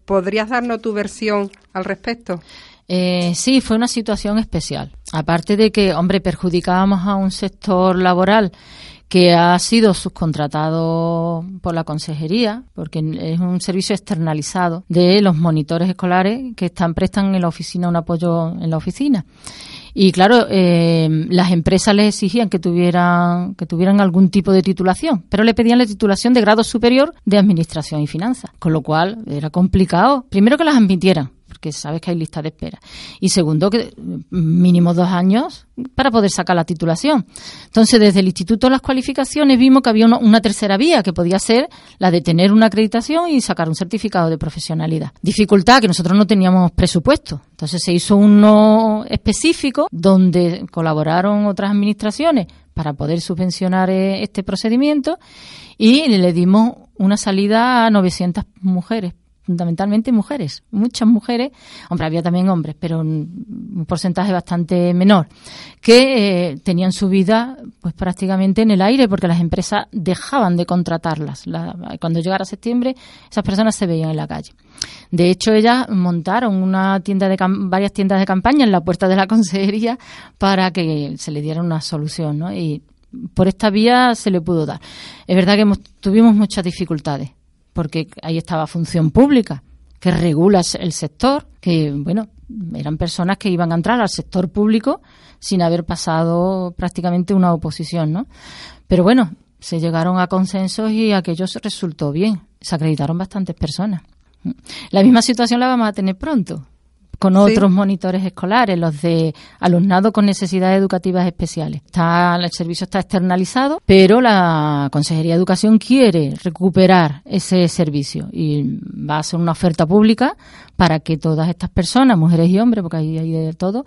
¿Podrías darnos tu versión al respecto? Eh, sí, fue una situación especial. Aparte de que, hombre, perjudicábamos a un sector laboral que ha sido subcontratado por la consejería, porque es un servicio externalizado de los monitores escolares que están prestan en la oficina un apoyo en la oficina. Y claro, eh, las empresas les exigían que tuvieran, que tuvieran algún tipo de titulación, pero le pedían la titulación de grado superior de administración y finanzas, con lo cual era complicado. Primero que las admitieran, porque sabes que hay lista de espera. Y segundo, que mínimo dos años para poder sacar la titulación. Entonces, desde el Instituto de las Cualificaciones vimos que había una, tercera vía, que podía ser la de tener una acreditación y sacar un certificado de profesionalidad. Dificultad que nosotros no teníamos presupuesto. Entonces se hizo uno específico donde colaboraron otras administraciones para poder subvencionar eh, este procedimiento y le dimos una salida a 900 mujeres fundamentalmente mujeres, muchas mujeres, hombre, había también hombres, pero un porcentaje bastante menor, que eh, tenían su vida pues prácticamente en el aire porque las empresas dejaban de contratarlas. cuando llegara septiembre, esas personas se veían en la calle. De hecho, ellas montaron una tienda de varias tiendas de campaña en la puerta de la consejería para que se le diera una solución, ¿no? Y por esta vía se le pudo dar. Es verdad que tuvimos muchas dificultades porque ahí estaba función pública, que regula el sector, que, bueno, eran personas que iban a entrar al sector público sin haber pasado prácticamente una oposición, ¿no? Pero bueno, se llegaron a consensos y aquello resultó bien. Se acreditaron bastantes personas. La misma situación la vamos a tener pronto con otros monitores escolares, los de alumnado con necesidades educativas especiales. Está, el servicio está externalizado, pero la Consejería de Educación quiere recuperar ese servicio y va a hacer una oferta pública para que todas estas personas, mujeres y hombres, porque ahí hay de todo,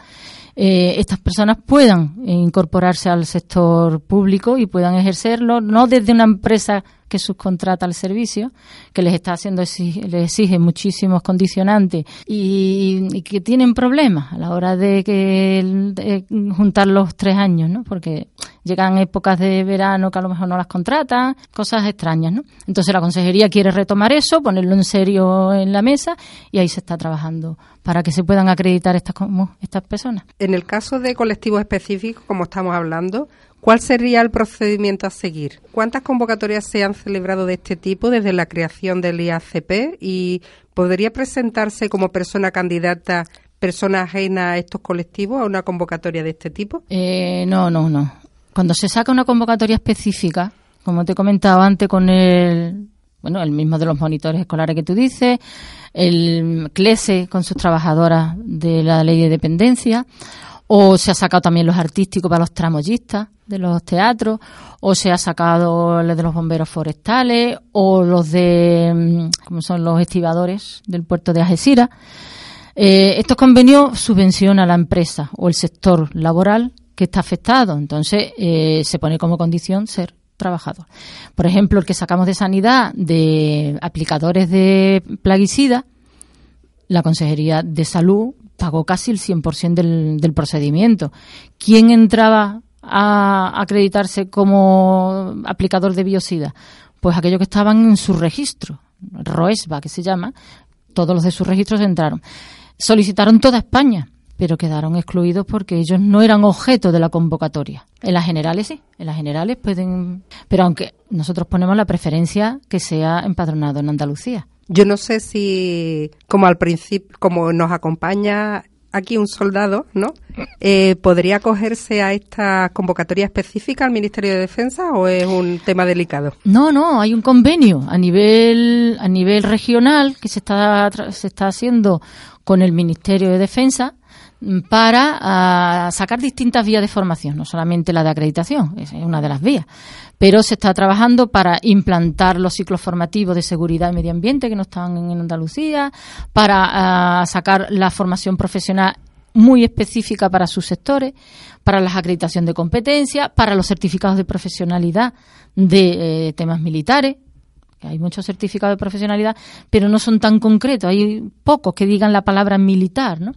eh, estas personas puedan incorporarse al sector público y puedan ejercerlo, no desde una empresa que subcontrata el servicio, que les está haciendo, les exige muchísimos condicionantes y, que tienen problemas a la hora de, que, juntar los tres años, ¿no? Porque llegan épocas de verano que a lo mejor no las contratan, cosas extrañas, ¿no? Entonces la consejería quiere retomar eso, ponerlo en serio en la mesa y ahí se está trabajando para que se puedan acreditar estas, estas personas. En el caso de colectivos específicos, como estamos hablando, ¿Cuál sería el procedimiento a seguir? ¿Cuántas convocatorias se han celebrado de este tipo desde la creación del IACP? ¿Y podría presentarse como persona candidata, persona ajena a estos colectivos, a una convocatoria de este tipo? Eh, no, no, no. Cuando se saca una convocatoria específica, como te comentaba antes con el, bueno, el mismo de los monitores escolares que tú dices, el CLESE con sus trabajadoras de la ley de dependencia, o se ha sacado también los artísticos para los tramoyistas de los teatros, o se ha sacado los de los bomberos forestales, o los de, mm, como son los estibadores del puerto de Algeciras. Eh, estos convenios subvencionan a la empresa o el sector laboral que está afectado. Entonces, eh, se pone como condición ser trabajador. Por ejemplo, el que sacamos de sanidad de aplicadores de plaguicida, la Consejería de Salud pagó casi el 100% del, del procedimiento. ¿Quién entraba a acreditarse como aplicador de biocida? Pues aquellos que estaban en su registro, ROESBA que se llama, todos los de sus registros entraron. Solicitaron toda España, pero quedaron excluidos porque ellos no eran objeto de la convocatoria. En las generales sí, en las generales pueden, pero aunque nosotros ponemos la preferencia que sea empadronado en Andalucía. Yo no sé si, como al principio, como nos acompaña aquí un soldado, ¿no? Eh, ¿Podría acogerse a esta convocatoria específica al Ministerio de Defensa o es un tema delicado? No, no, hay un convenio a nivel a nivel regional que se está se está haciendo con el Ministerio de Defensa para ah, sacar distintas vías de formación, no solamente la de acreditación, es una de las vías, pero se está trabajando para implantar los ciclos formativos de seguridad y medio ambiente que no están en Andalucía, para ah, sacar la formación profesional muy específica para sus sectores, para las acreditación de competencia, para los certificados de profesionalidad de eh, temas militares. Hay muchos certificados de profesionalidad, pero no son tan concretos. Hay pocos que digan la palabra militar, ¿no?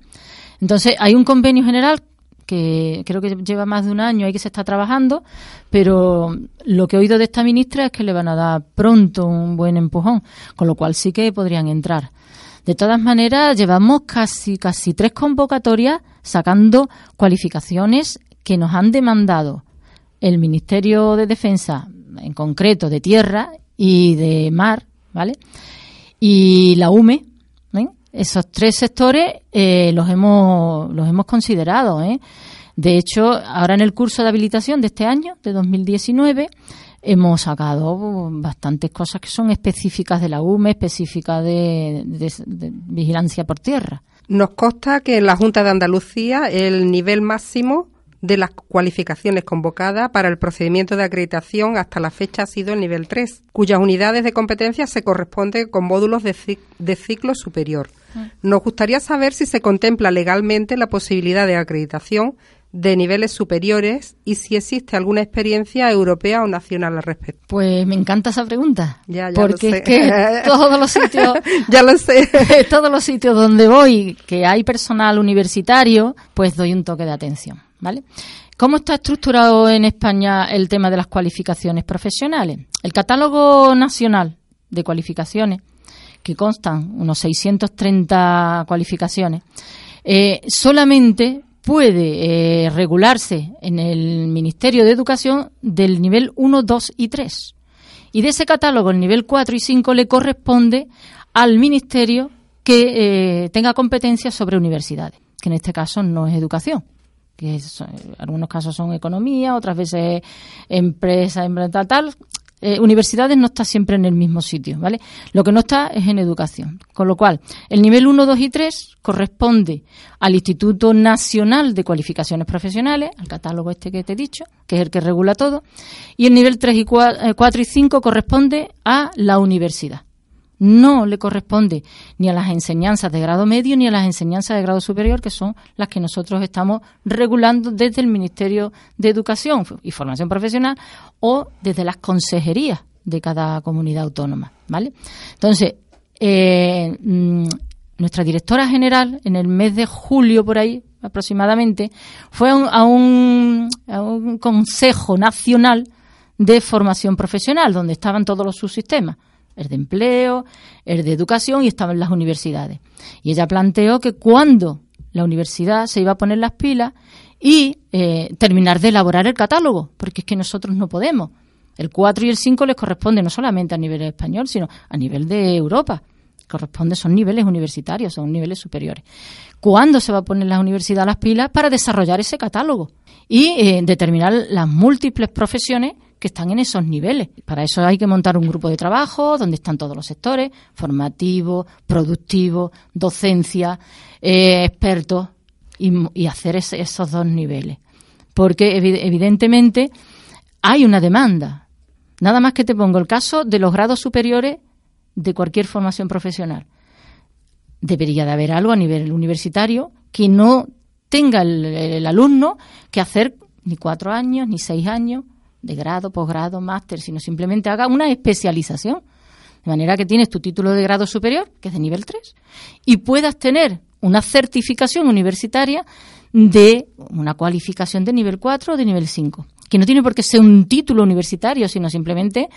Entonces, hay un convenio general que creo que lleva más de un año y que se está trabajando, pero lo que he oído de esta ministra es que le van a dar pronto un buen empujón, con lo cual sí que podrían entrar. De todas maneras, llevamos casi, casi tres convocatorias sacando cualificaciones que nos han demandado el Ministerio de Defensa, en concreto de tierra y de mar, ¿vale? Y la UME, esos tres sectores eh, los hemos los hemos considerado. ¿eh? De hecho, ahora en el curso de habilitación de este año, de 2019, hemos sacado bastantes cosas que son específicas de la UME, específicas de, de vigilancia por tierra. Nos consta que en la Junta de Andalucía el nivel máximo de las cualificaciones convocadas para el procedimiento de acreditación hasta la fecha ha sido el nivel 3, cuyas unidades de competencia se corresponden con módulos de, ciclo superior. Mm. Nos gustaría saber si se contempla legalmente la posibilidad de acreditación de niveles superiores y si existe alguna experiencia europea o nacional al respecto. Pues me encanta esa pregunta, porque es que todos los sitios, ya lo sé, todos los sitios donde voy que hay personal universitario, pues doy un toque de atención. ¿vale? ¿Cómo está estructurado en España el tema de las cualificaciones profesionales? El catálogo nacional de cualificaciones, que constan unos 630 cualificaciones, eh, solamente puede eh, regularse en el Ministerio de Educación del nivel 1, 2 y 3. Y de ese catálogo, el nivel 4 y 5 le corresponde al Ministerio que eh, tenga competencia sobre universidades, que en este caso no es educación, que en algunos casos son economía, otras veces empresa, tal, tal. Eh, universidades no está siempre en el mismo sitio, ¿vale? Lo que no está es en educación. Con lo cual, el nivel 1, 2 y 3 corresponde al Instituto Nacional de Cualificaciones Profesionales, al catálogo este que te he dicho, que es el que regula todo, y el nivel 3 y 4, 4 y 5 corresponde a la universidad no le corresponde ni a las enseñanzas de grado medio ni a las enseñanzas de grado superior, que son las que nosotros estamos regulando desde el Ministerio de Educación y Formación Profesional o desde las consejerías de cada comunidad autónoma, ¿vale? Entonces, eh, mm, nuestra directora general, en el mes de julio por ahí aproximadamente, fue a un, a un Consejo Nacional de Formación Profesional, donde estaban todos los subsistemas el de empleo, el de educación y estaban las universidades. Y ella planteó que cuando la universidad se iba a poner las pilas y eh, terminar de elaborar el catálogo, porque es que nosotros no podemos. El 4 y el 5 les corresponde no solamente a nivel español, sino a nivel de Europa. Corresponde, son niveles universitarios, son niveles superiores. ¿Cuándo se va a poner la universidad las pilas para desarrollar ese catálogo y eh, determinar las múltiples profesiones que están en esos niveles. Para eso hay que montar un grupo de trabajo donde están todos los sectores, formativo, productivo, docencia, eh, expertos, y, hacer esos dos niveles. Porque evidentemente hay una demanda. Nada más que te pongo el caso de los grados superiores de cualquier formación profesional. Debería de haber algo a nivel universitario que no tenga el alumno que hacer ni cuatro años, ni seis años, de grado, posgrado, máster, sino simplemente haga una especialización. De manera que tienes tu título de grado superior, que es de nivel 3, y puedas tener una certificación universitaria de una cualificación de nivel 4 o de nivel 5, que no tiene por qué ser un título universitario, sino simplemente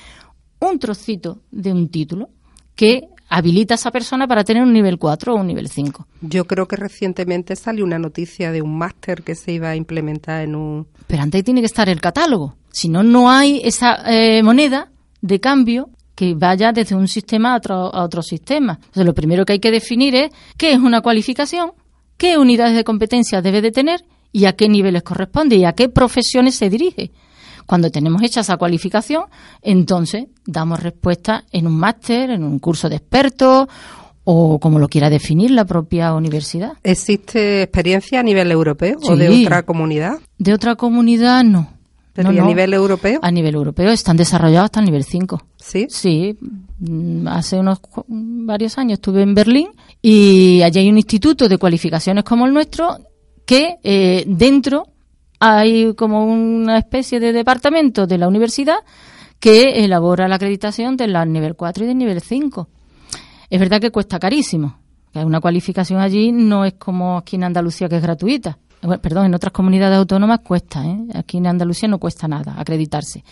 un trocito de un título que habilita a esa persona para tener un nivel 4 o un nivel 5. Yo creo que recientemente salió una noticia de un máster que se iba a implementar en un... Pero antes tiene que estar el catálogo. Si no, no hay esa eh, moneda de cambio que vaya desde un sistema a otro, a otro sistema. Entonces, lo primero que hay que definir es qué es una cualificación, qué unidades de competencia debe de tener y a qué niveles corresponde y a qué profesiones se dirige. Cuando tenemos hecha esa cualificación, entonces damos respuesta en un máster, en un curso de expertos o como lo quiera definir la propia universidad. ¿Existe experiencia a nivel europeo o de otra comunidad? De otra comunidad no. ¿Pero a nivel europeo? A nivel europeo están desarrollados hasta el nivel 5. ¿Sí? Sí. Mm, hace unos varios años estuve en Berlín y allí hay un instituto de cualificaciones como el nuestro que eh, dentro hay como una especie de departamento de la universidad que elabora la acreditación del nivel 4 y del nivel 5. Es verdad que cuesta carísimo. Una cualificación allí no es como aquí en Andalucía que es gratuita. Perdón, en otras comunidades autónomas cuesta. ¿eh? Aquí en Andalucía no cuesta nada acreditarse.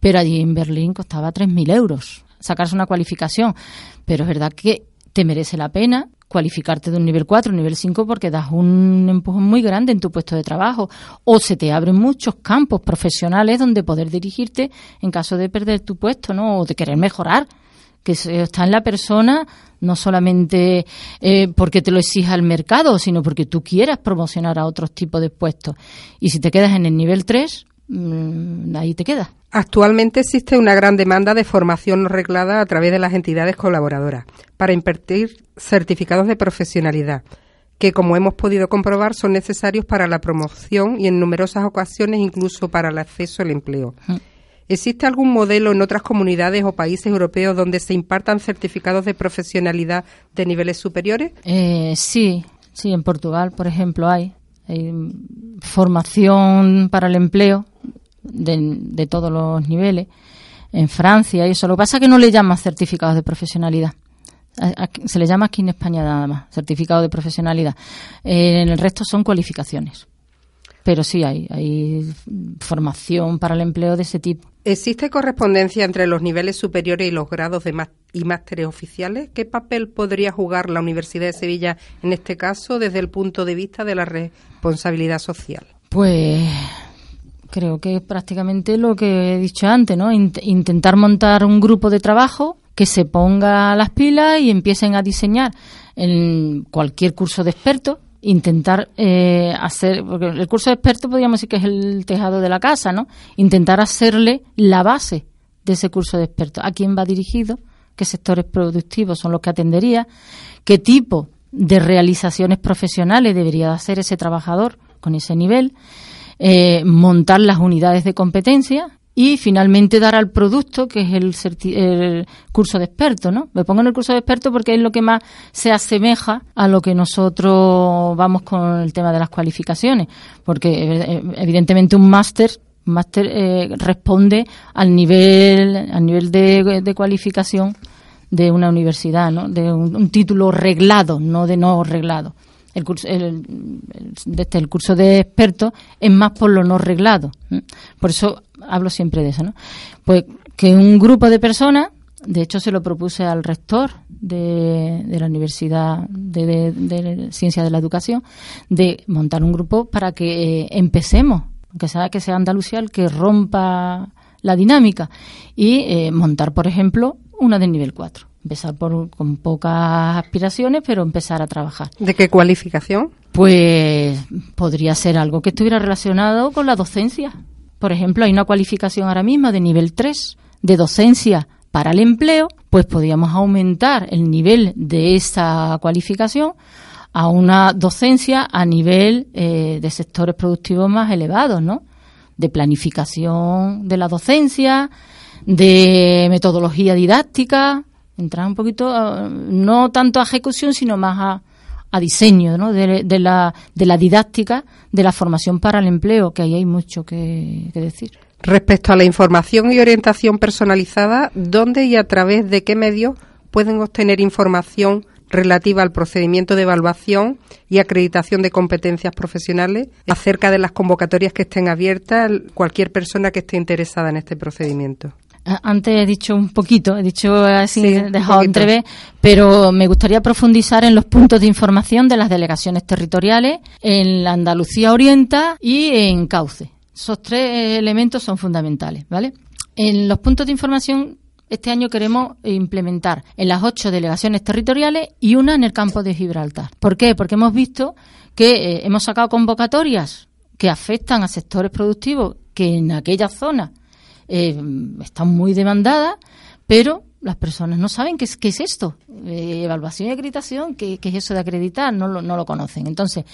Pero allí en Berlín costaba 3.000 euros sacarse una cualificación. Pero es verdad que te merece la pena cualificarte de un nivel 4, un nivel 5, porque das un empujón muy grande en tu puesto de trabajo. O se te abren muchos campos profesionales donde poder dirigirte en caso de perder tu puesto, ¿no? O de querer mejorar. Que está en la persona no solamente eh, porque te lo exija el mercado, sino porque tú quieras promocionar a otros tipos de puestos. Y si te quedas en el nivel 3, mm, ahí te quedas. Actualmente existe una gran demanda de formación no reglada a través de las entidades colaboradoras para impartir certificados de profesionalidad, que como hemos podido comprobar son necesarios para la promoción y en numerosas ocasiones incluso para el acceso al empleo. ¿Existe algún modelo en otras comunidades o países europeos donde se impartan certificados de profesionalidad de niveles superiores? Eh, sí, sí, en Portugal, por ejemplo, hay, hay formación para el empleo de, todos los niveles. En Francia eso. Lo que pasa es que no le llaman certificados de profesionalidad. Se le llama aquí en España nada más, certificado de profesionalidad. en el resto son cualificaciones. Pero sí hay, hay formación para el empleo de ese tipo. ¿Existe correspondencia entre los niveles superiores y los grados de y másteres oficiales? ¿Qué papel podría jugar la Universidad de Sevilla en este caso desde el punto de vista de la responsabilidad social? Pues creo que es prácticamente lo que he dicho antes, ¿no? intentar montar un grupo de trabajo que se ponga las pilas y empiecen a diseñar en cualquier curso de expertos, intentar eh, hacer, porque el curso de expertos podríamos decir que es el tejado de la casa, ¿no? Intentar hacerle la base de ese curso de expertos. ¿A quién va dirigido? ¿Qué sectores productivos son los que atendería? ¿Qué tipo de realizaciones profesionales debería hacer ese trabajador con ese nivel? Eh, montar las unidades de competencia y finalmente dar al producto, que es el, curso de experto, ¿no? Me pongo en el curso de experto porque es lo que más se asemeja a lo que nosotros vamos con el tema de las cualificaciones, porque eh, evidentemente un máster máster eh, responde al nivel al nivel de, cualificación de una universidad, ¿no? De un título reglado, no de no reglado el curso, el, desde el curso de expertos es más por lo no reglado. Por eso hablo siempre de eso, ¿no? Pues que un grupo de personas, de hecho se lo propuse al rector de, de la Universidad de, de, Ciencia de la Educación, de montar un grupo para que eh, empecemos, aunque sea que sea Andalucía el que rompa la dinámica, y eh, montar, por ejemplo, una de nivel 4 empezar por, con pocas aspiraciones, pero empezar a trabajar. ¿De qué cualificación? Pues podría ser algo que estuviera relacionado con la docencia. Por ejemplo, hay una cualificación ahora mismo de nivel 3 de docencia para el empleo, pues podríamos aumentar el nivel de esa cualificación a una docencia a nivel eh, de sectores productivos más elevados, ¿no? De planificación de la docencia, de metodología didáctica, entrar un poquito, no tanto a ejecución, sino más a, a diseño ¿no? de, la, de la didáctica de la formación para el empleo, que ahí hay mucho que, decir. Respecto a la información y orientación personalizada, ¿dónde y a través de qué medios pueden obtener información relativa al procedimiento de evaluación y acreditación de competencias profesionales acerca de las convocatorias que estén abiertas cualquier persona que esté interesada en este procedimiento? Antes he dicho un poquito, he dicho así, dejado entrever, pero me gustaría profundizar en los puntos de información de las delegaciones territoriales en la Andalucía Orienta y en Cauce. Esos tres elementos son fundamentales, ¿vale? En los puntos de información este año queremos implementar en las ocho delegaciones territoriales y una en el campo de Gibraltar. ¿Por qué? Porque hemos visto que eh, hemos sacado convocatorias que afectan a sectores productivos que en aquella zona eh, están muy demandadas, pero las personas no saben qué es, es esto. Eh, evaluación y acreditación, ¿qué, es eso de acreditar? No lo, no lo conocen. Entonces,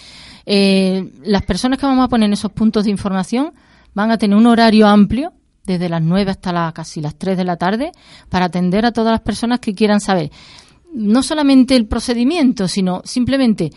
eh, las personas que vamos a poner en esos puntos de información van a tener un horario amplio, desde las 9 hasta las, casi las 3 de la tarde, para atender a todas las personas que quieran saber no solamente el procedimiento, sino simplemente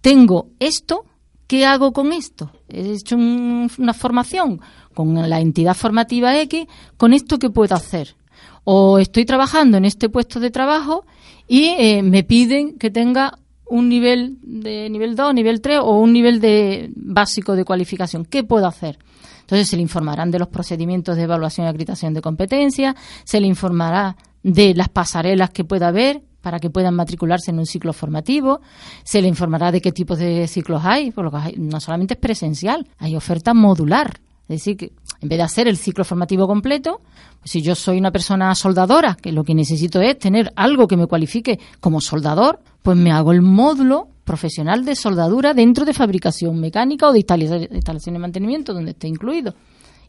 tengo esto, ¿Qué hago con esto? He hecho una formación con la entidad formativa X, ¿con esto qué puedo hacer? O estoy trabajando en este puesto de trabajo y eh, me piden que tenga un nivel de nivel 2, nivel 3 o un nivel de básico de cualificación. ¿Qué puedo hacer? Entonces se le informarán de los procedimientos de evaluación y acreditación de competencias, se le informará de las pasarelas que pueda haber para que puedan matricularse en un ciclo formativo, se le informará de qué tipos de ciclos hay, porque no solamente es presencial, hay oferta modular. Es decir, que en vez de hacer el ciclo formativo completo, pues si yo soy una persona soldadora, que lo que necesito es tener algo que me cualifique como soldador, pues me hago el módulo profesional de soldadura dentro de fabricación mecánica o de instalación y mantenimiento, donde esté incluido.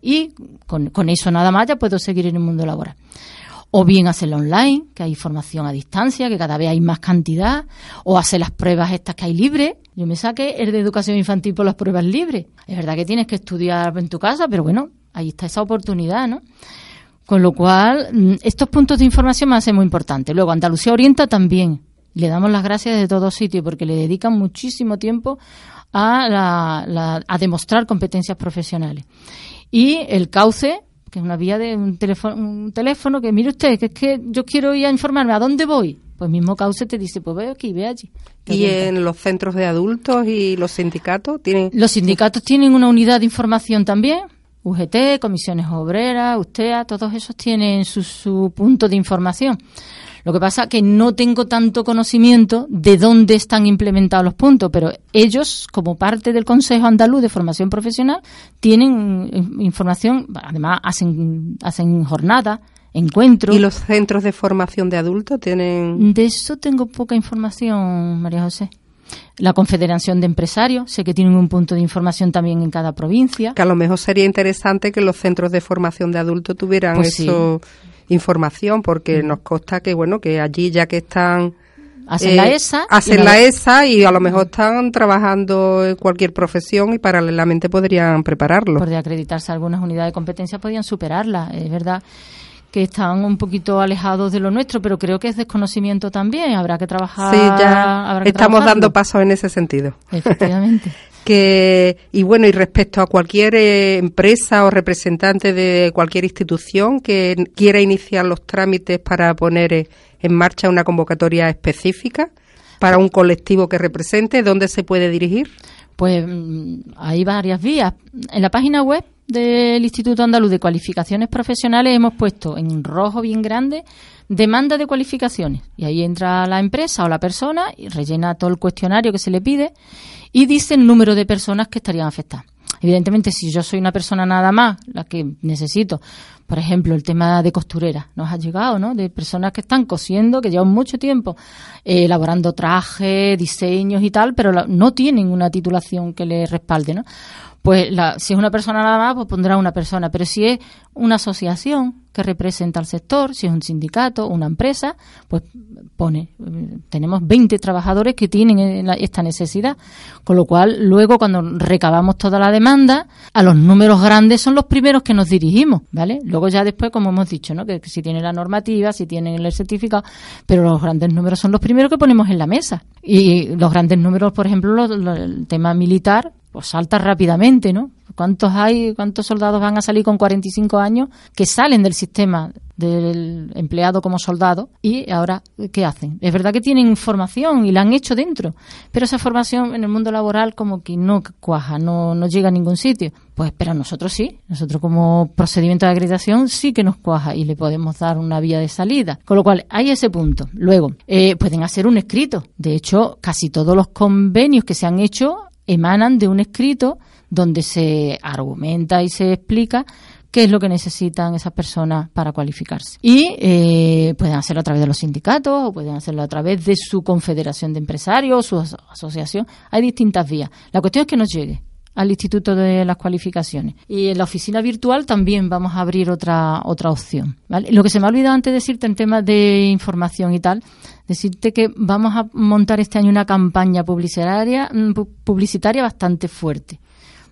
Y con, con eso nada más ya puedo seguir en el mundo laboral o bien hacerlo online, que hay formación a distancia, que cada vez hay más cantidad, o hacer las pruebas estas que hay libres. Yo me saqué el de educación infantil por las pruebas libres. Es verdad que tienes que estudiar en tu casa, pero bueno, ahí está esa oportunidad, ¿no? Con lo cual, mm, estos puntos de información me hacen muy importantes. Luego, Andalucía Orienta también. Le damos las gracias de todos sitios porque le dedican muchísimo tiempo a, a demostrar competencias profesionales. Y el cauce, que es una vía de un teléfono, un teléfono que mire usted, que es que yo quiero ir a informarme, ¿a dónde voy? Pues mismo Cauce te dice, pues ve aquí, ve allí. ¿Y en los centros de adultos y los sindicatos tienen? Los sindicatos tienen una unidad de información también. UGT, comisiones obreras, USTEA, todos esos tienen su, su punto de información. Lo que pasa es que no tengo tanto conocimiento de dónde están implementados los puntos, pero ellos, como parte del Consejo Andaluz de Formación Profesional, tienen información, además hacen, hacen jornadas, encuentros. ¿Y los centros de formación de adultos tienen...? De eso tengo poca información, María José. La Confederación de Empresarios, sé que tienen un punto de información también en cada provincia. Que a lo mejor sería interesante que los centros de formación de adultos tuvieran pues eso información porque nos consta que bueno que allí ya que están hacen la eh, ESA hacen la ESA y a lo mejor están trabajando en cualquier profesión y paralelamente podrían prepararlo por de acreditarse algunas unidades de competencia podrían superarla es verdad que están un poquito alejados de lo nuestro, pero creo que es desconocimiento también. Habrá que trabajar. Sí, ya estamos dando pasos en ese sentido. Efectivamente. que y bueno y respecto a cualquier eh, empresa o representante de cualquier institución que quiera iniciar los trámites para poner eh, en marcha una convocatoria específica para un colectivo que represente, ¿dónde se puede dirigir? Pues mm, hay varias vías. En la página web del Instituto Andaluz de Cualificaciones Profesionales hemos puesto en rojo bien grande demanda de cualificaciones. Y ahí entra la empresa o la persona y rellena todo el cuestionario que se le pide y dice el número de personas que estarían afectadas. Evidentemente, si yo soy una persona nada más, la que necesito, por ejemplo, el tema de costurera, nos ha llegado, ¿no? De personas que están cosiendo, que llevan mucho tiempo eh, elaborando trajes, diseños y tal, pero no tienen una titulación que les respalde, ¿no? Pues la, si es una persona nada más, pues pondrá una persona, pero si es una asociación, que representa al sector, si es un sindicato, una empresa, pues pone, tenemos 20 trabajadores que tienen esta necesidad, con lo cual luego cuando recabamos toda la demanda, a los números grandes son los primeros que nos dirigimos, ¿vale? Luego ya después, como hemos dicho, ¿no? Que, si tienen la normativa, si tienen el certificado, pero los grandes números son los primeros que ponemos en la mesa. Y los grandes números, por ejemplo, el tema militar, pues salta rápidamente, ¿no? ¿Cuántos hay, cuántos soldados van a salir con 45 años que salen del sistema del empleado como soldado y ahora qué hacen? Es verdad que tienen formación y la han hecho dentro, pero esa formación en el mundo laboral como que no cuaja, no, no llega a ningún sitio. Pues pero nosotros sí, nosotros como procedimiento de acreditación sí que nos cuaja y le podemos dar una vía de salida. Con lo cual hay ese punto. Luego, eh, pueden hacer un escrito. De hecho, casi todos los convenios que se han hecho emanan de un escrito donde se argumenta y se explica qué es lo que necesitan esas personas para cualificarse. Y eh, pueden hacerlo a través de los sindicatos o pueden hacerlo a través de su confederación de empresarios su asociación. Hay distintas vías. La cuestión es que nos llegue al Instituto de las Cualificaciones. Y en la oficina virtual también vamos a abrir otra, otra opción. Lo que se me ha olvidado antes de decirte en temas de información y tal, decirte que vamos a montar este año una campaña publicitaria, mm, publicitaria bastante fuerte.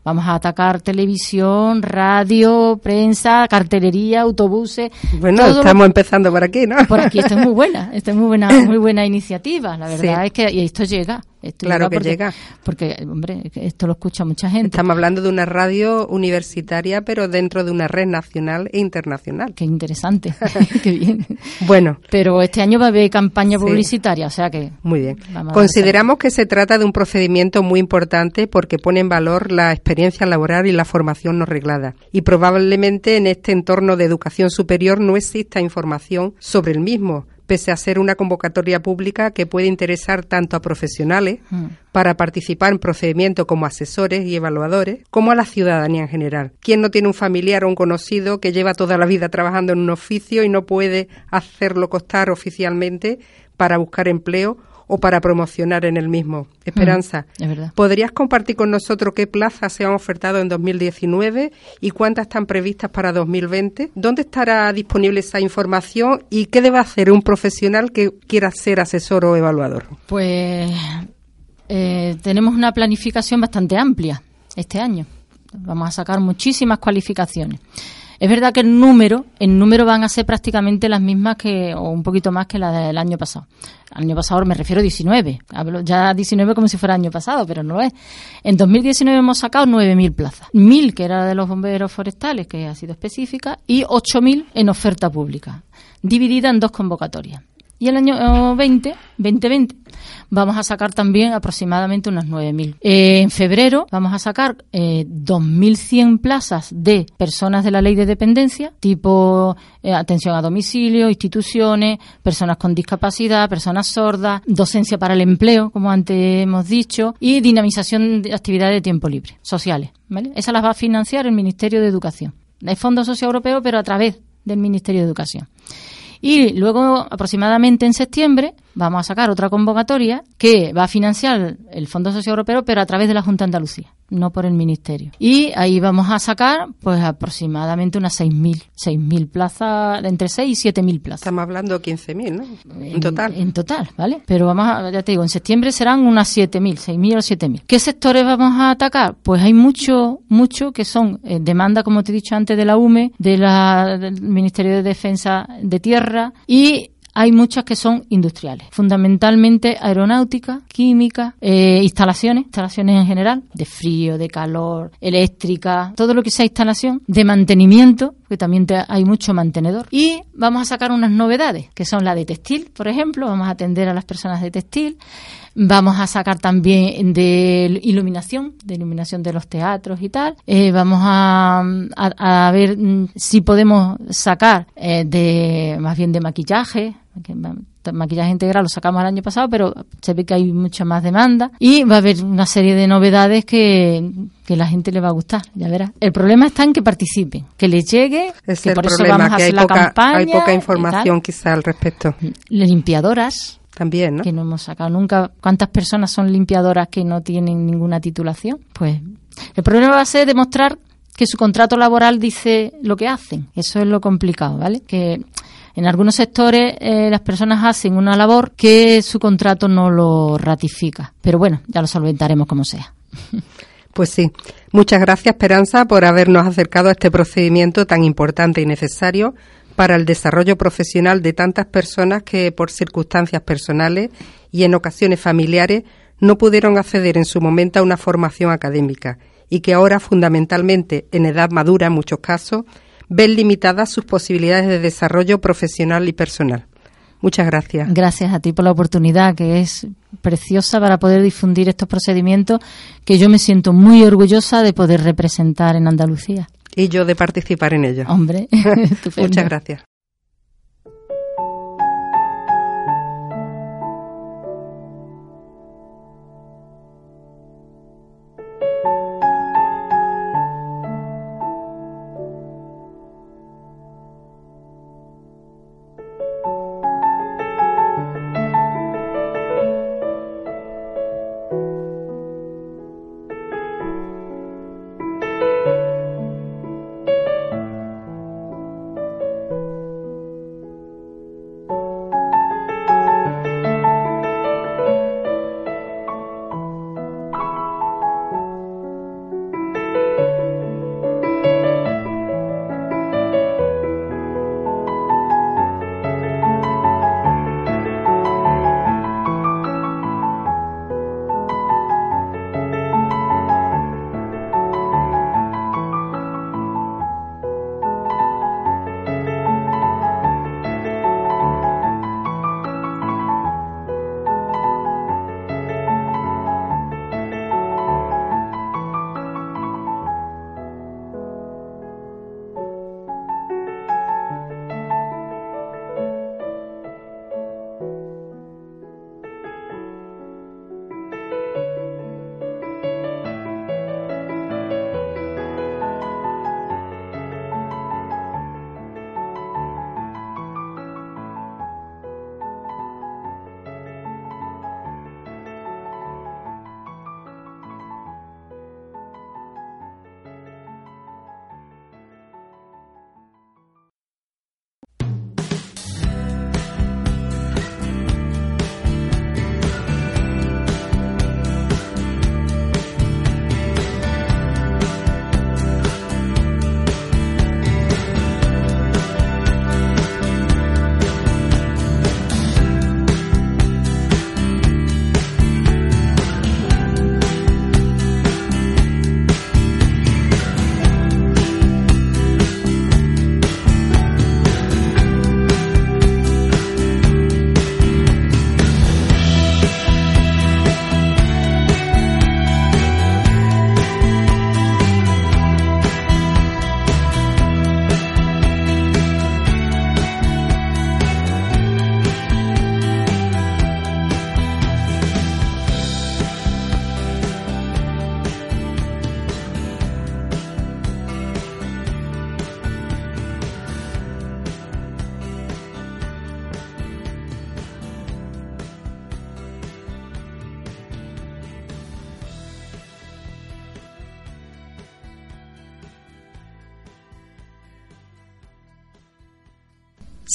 Vamos a atacar televisión, radio, prensa, cartelería, autobuses. Bueno, estamos empezando por aquí, ¿no? Por aquí, esto es muy buena, esto es muy buena, muy buena iniciativa. La verdad es que y esto llega. Claro que llega. Porque, hombre, esto lo escucha mucha gente. Estamos hablando de una radio universitaria, pero dentro de una red nacional e internacional. Qué interesante, qué bien. Bueno. Pero este año va a haber campaña publicitaria, o sea que... Muy bien. Consideramos que se trata de un procedimiento muy importante porque pone en valor la experiencia laboral y la formación no reglada. Y probablemente en este entorno de educación superior no exista información sobre el mismo, pese a ser una convocatoria pública que puede interesar tanto a profesionales mm. para participar en procedimientos como asesores y evaluadores, como a la ciudadanía en general. ¿Quién no tiene un familiar o un conocido que lleva toda la vida trabajando en un oficio y no puede hacerlo costar oficialmente para buscar empleo o para promocionar en el mismo. Esperanza, mm, ¿podrías compartir con nosotros qué plazas se han ofertado en 2019 y cuántas están previstas para 2020? ¿Dónde estará disponible esa información y qué debe hacer un profesional que quiera ser asesor o evaluador? Pues eh, tenemos una planificación bastante amplia este año. Vamos a sacar muchísimas cualificaciones. Es verdad que el número, en número van a ser prácticamente las mismas que, o un poquito más que la del año pasado. Año pasado me refiero a 19. Hablo ya 19 como si fuera año pasado, pero no es. En 2019 hemos sacado 9.000 plazas. 1.000 que era de los bomberos forestales, que ha sido específica, y 8.000 en oferta pública, dividida en dos convocatorias. Y el año 20, 2020, vamos a sacar también aproximadamente unas 9.000. Eh, en febrero vamos a sacar eh, 2.100 plazas de personas de la ley de dependencia, tipo eh, atención a domicilio, instituciones, personas con discapacidad, personas sordas, docencia para el empleo, como antes hemos dicho, y dinamización de actividades de tiempo libre, sociales. ¿vale? Esas las va a financiar el Ministerio de Educación. Hay Fondo Socio Europeo, pero a través del Ministerio de Educación. Y luego, aproximadamente en septiembre, vamos a sacar otra convocatoria que va a financiar el Fondo Socio Europeo, pero a través de la Junta de Andalucía, no por el Ministerio. Y ahí vamos a sacar, pues, aproximadamente unas 6.000, 6.000 plazas, entre 6 y 7.000 plazas. Estamos hablando de 15.000, ¿no? En, total. En total, ¿vale? Pero vamos a, ya te digo, en septiembre serán unas 7.000, 6.000 o 7.000. ¿Qué sectores vamos a atacar? Pues hay mucho, mucho que son eh, demanda, como te he dicho antes, de la UME, de la, del Ministerio de Defensa de Tierra, y hay muchas que son industriales, fundamentalmente aeronáutica, química, eh, instalaciones, instalaciones en general, de frío, de calor, eléctrica, todo lo que sea instalación, de mantenimiento, que también hay mucho mantenedor. Y vamos a sacar unas novedades, que son la de textil, por ejemplo, vamos a atender a las personas de textil, Vamos a sacar también de iluminación, de iluminación de los teatros y tal. Eh, vamos a, a, ver mm, si podemos sacar eh, de más bien de maquillaje, maquillaje integral lo sacamos el año pasado, pero se ve que hay mucha más demanda y va a haber una serie de novedades que, que la gente le va a gustar, ya verás. El problema está en que participen, que les llegue, que por eso vamos a hacer la campaña. Hay poca información quizá al respecto. Limpiadoras, también, ¿no? Que no hemos sacado nunca. ¿Cuántas personas son limpiadoras que no tienen ninguna titulación? Pues el problema va a ser demostrar que su contrato laboral dice lo que hacen. Eso es lo complicado, ¿vale? Que en algunos sectores eh, las personas hacen una labor que su contrato no lo ratifica. Pero bueno, ya lo solventaremos como sea. Pues sí. Muchas gracias, Esperanza, por habernos acercado a este procedimiento tan importante y necesario para el desarrollo profesional de tantas personas que por circunstancias personales y en ocasiones familiares no pudieron acceder en su momento a una formación académica y que ahora fundamentalmente en edad madura en muchos casos ven limitadas sus posibilidades de desarrollo profesional y personal. Muchas gracias. Gracias a ti por la oportunidad, que es preciosa para poder difundir estos procedimientos que yo me siento muy orgullosa de poder representar en Andalucía y yo de participar en ello. Hombre, Muchas gracias.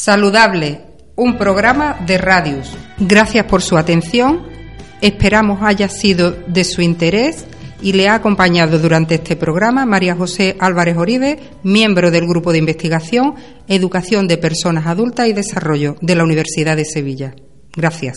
Saludable, un programa de Radius. Gracias por su atención. Esperamos haya sido de su interés y le ha acompañado durante este programa María José Álvarez Oribe, miembro del Grupo de Investigación Educación de Personas Adultas y Desarrollo de la Universidad de Sevilla. Gracias.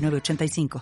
85